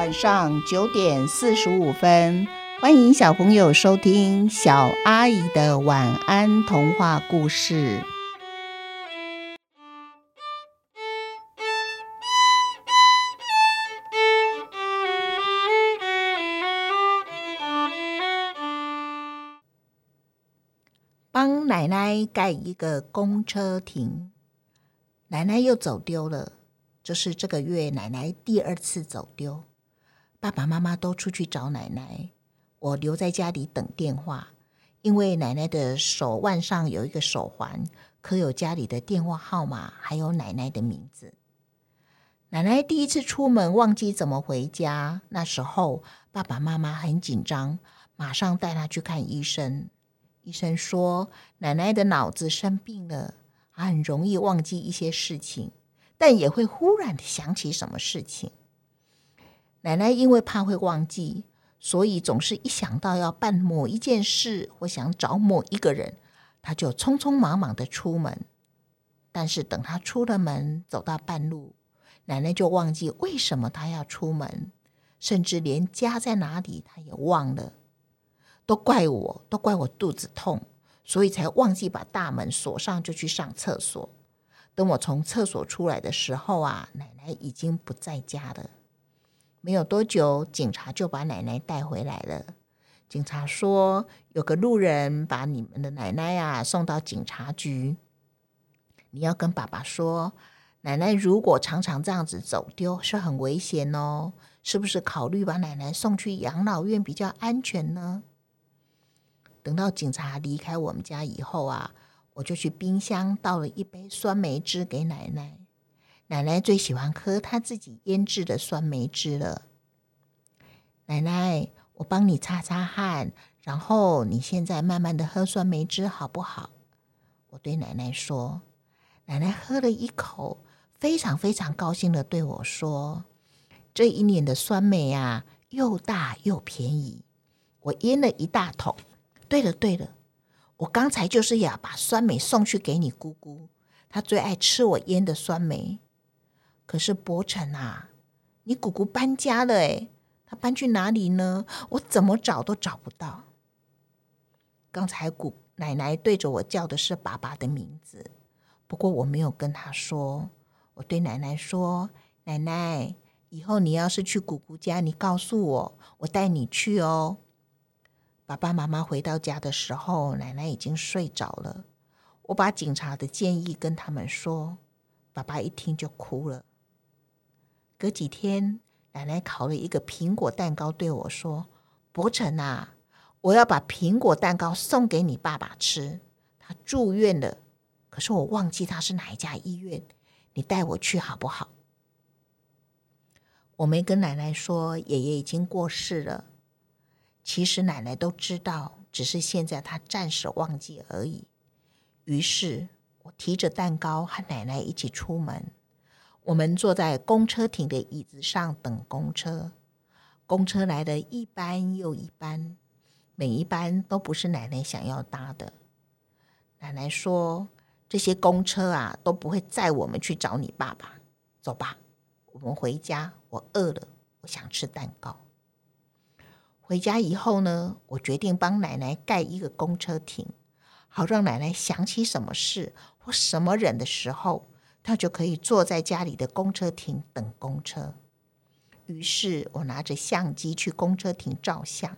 晚上九点四十五分，欢迎小朋友收听小阿姨的晚安童话故事。帮奶奶盖一个公车亭，奶奶又走丢了。这是这个月奶奶第二次走丢，爸爸妈妈都出去找奶奶，我留在家里等电话。因为奶奶的手腕上有一个手环，刻有家里的电话号码，还有奶奶的名字。奶奶第一次出门忘记怎么回家，那时候爸爸妈妈很紧张，马上带她去看医生。医生说奶奶的脑子生病了，很容易忘记一些事情。但也会忽然的想起什么事情。奶奶因为怕会忘记，所以总是一想到要办某一件事或想找某一个人，她就匆匆忙忙的出门。但是等她出了门，走到半路，奶奶就忘记为什么她要出门，甚至连家在哪里她也忘了。都怪我，都怪我肚子痛，所以才忘记把大门锁上，就去上厕所。等我从厕所出来的时候啊，奶奶已经不在家了。没有多久，警察就把奶奶带回来了。警察说，有个路人把你们的奶奶呀送到警察局。你要跟爸爸说，奶奶如果常常这样子走丢，是很危险哦。是不是考虑把奶奶送去养老院比较安全呢？等到警察离开我们家以后啊。我就去冰箱倒了一杯酸梅汁给奶奶。奶奶最喜欢喝她自己腌制的酸梅汁了。奶奶，我帮你擦擦汗，然后你现在慢慢的喝酸梅汁好不好？我对奶奶说。奶奶喝了一口，非常非常高兴的对我说：“这一年的酸梅啊，又大又便宜，我腌了一大桶。对了，对了。”我刚才就是要把酸梅送去给你姑姑，她最爱吃我腌的酸梅。可是伯承啊，你姑姑搬家了诶，她搬去哪里呢？我怎么找都找不到。刚才姑奶奶对着我叫的是爸爸的名字，不过我没有跟她说。我对奶奶说：“奶奶，以后你要是去姑姑家，你告诉我，我带你去哦。”爸爸妈妈回到家的时候，奶奶已经睡着了。我把警察的建议跟他们说，爸爸一听就哭了。隔几天，奶奶烤了一个苹果蛋糕，对我说：“伯承啊，我要把苹果蛋糕送给你爸爸吃。他住院了，可是我忘记他是哪一家医院，你带我去好不好？”我没跟奶奶说，爷爷已经过世了。其实奶奶都知道，只是现在她暂时忘记而已。于是我提着蛋糕和奶奶一起出门。我们坐在公车亭的椅子上等公车。公车来的一班又一班，每一班都不是奶奶想要搭的。奶奶说：“这些公车啊，都不会载我们去找你爸爸。走吧，我们回家。我饿了，我想吃蛋糕。”回家以后呢，我决定帮奶奶盖一个公车亭，好让奶奶想起什么事或什么人的时候，他就可以坐在家里的公车亭等公车。于是我拿着相机去公车亭照相。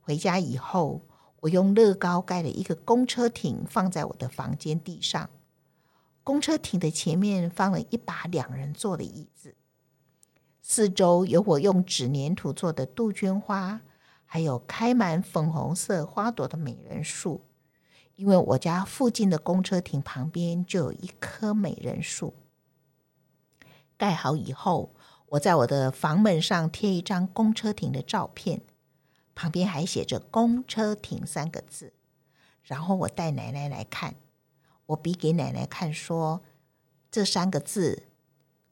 回家以后，我用乐高盖了一个公车亭，放在我的房间地上。公车亭的前面放了一把两人坐的椅子。四周有我用纸粘土做的杜鹃花，还有开满粉红色花朵的美人树。因为我家附近的公车亭旁边就有一棵美人树。盖好以后，我在我的房门上贴一张公车亭的照片，旁边还写着“公车亭”三个字。然后我带奶奶来看，我比给奶奶看说：“这三个字，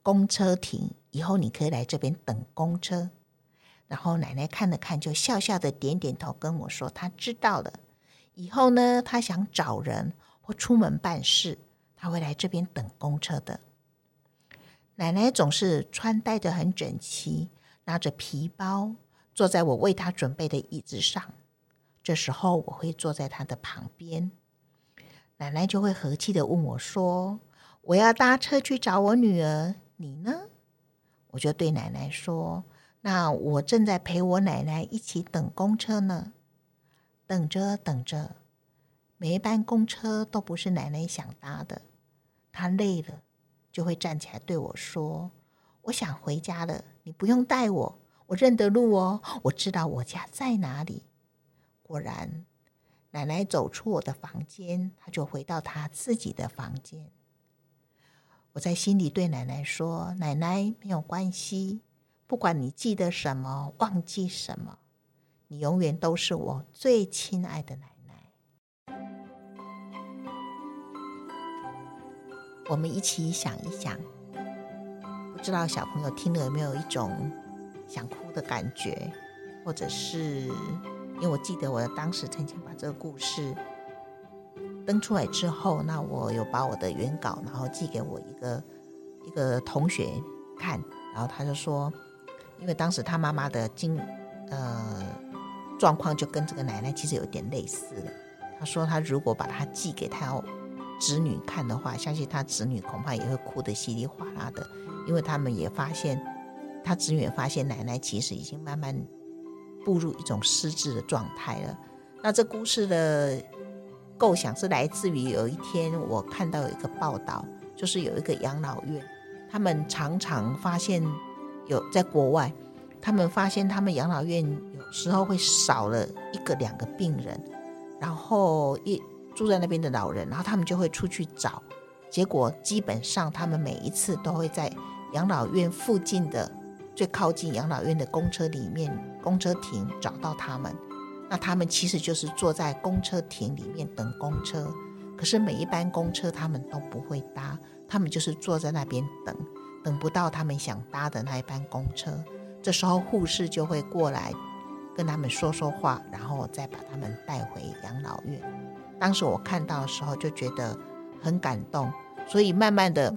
公车亭。”以后你可以来这边等公车，然后奶奶看了看，就笑笑的点点头，跟我说：“她知道了。以后呢，他想找人或出门办事，他会来这边等公车的。”奶奶总是穿戴的很整齐，拿着皮包，坐在我为他准备的椅子上。这时候，我会坐在他的旁边，奶奶就会和气的问我说：“我要搭车去找我女儿，你呢？”我就对奶奶说：“那我正在陪我奶奶一起等公车呢。”等着等着，每一班公车都不是奶奶想搭的。她累了，就会站起来对我说：“我想回家了，你不用带我，我认得路哦，我知道我家在哪里。”果然，奶奶走出我的房间，她就回到她自己的房间。我在心里对奶奶说：“奶奶没有关系，不管你记得什么，忘记什么。”你永远都是我最亲爱的奶奶。我们一起想一想，不知道小朋友听了有没有一种想哭的感觉，或者是因为我记得我当时曾经把这个故事登出来之后，那我有把我的原稿，然后寄给我一个一个同学看，然后他就说，因为当时他妈妈的经呃。状况就跟这个奶奶其实有点类似了。他说，他如果把他寄给他侄女看的话，相信他侄女恐怕也会哭得稀里哗啦的，因为他们也发现，他侄女也发现奶奶其实已经慢慢步入一种失智的状态了。那这故事的构想是来自于有一天我看到有一个报道，就是有一个养老院，他们常常发现有在国外。他们发现，他们养老院有时候会少了一个两个病人，然后一住在那边的老人，然后他们就会出去找，结果基本上他们每一次都会在养老院附近的最靠近养老院的公车里面公车亭找到他们。那他们其实就是坐在公车亭里面等公车，可是每一班公车他们都不会搭，他们就是坐在那边等，等不到他们想搭的那一班公车。这时候护士就会过来跟他们说说话，然后再把他们带回养老院。当时我看到的时候就觉得很感动，所以慢慢的，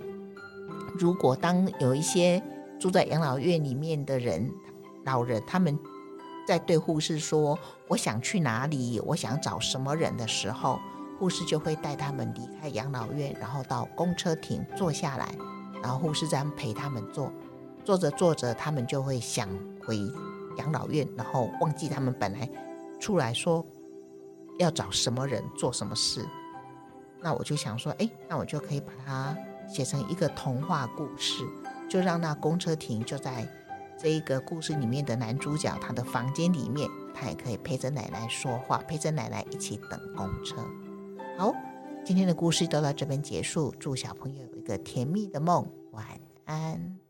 如果当有一些住在养老院里面的人，老人他们在对护士说我想去哪里，我想找什么人的时候，护士就会带他们离开养老院，然后到公车亭坐下来，然后护士这样陪他们坐。做着做着，他们就会想回养老院，然后忘记他们本来出来说要找什么人做什么事。那我就想说，哎，那我就可以把它写成一个童话故事，就让那公车亭就在这一个故事里面的男主角他的房间里面，他也可以陪着奶奶说话，陪着奶奶一起等公车。好，今天的故事都到这边结束，祝小朋友有一个甜蜜的梦，晚安。